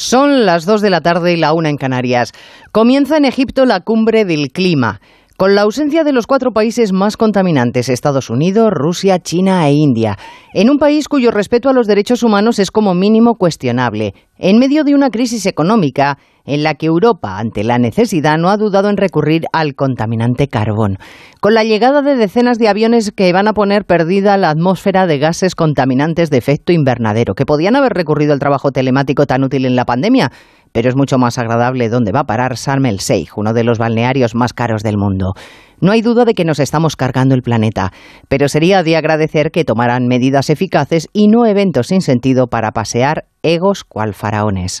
Son las 2 de la tarde y la una en Canarias. Comienza en Egipto la cumbre del clima. Con la ausencia de los cuatro países más contaminantes, Estados Unidos, Rusia, China e India, en un país cuyo respeto a los derechos humanos es como mínimo cuestionable, en medio de una crisis económica en la que Europa, ante la necesidad, no ha dudado en recurrir al contaminante carbón. Con la llegada de decenas de aviones que van a poner perdida la atmósfera de gases contaminantes de efecto invernadero, que podían haber recurrido al trabajo telemático tan útil en la pandemia, pero es mucho más agradable donde va a parar Sharm el uno de los balnearios más caros del mundo. No hay duda de que nos estamos cargando el planeta, pero sería de agradecer que tomaran medidas eficaces y no eventos sin sentido para pasear egos cual faraones.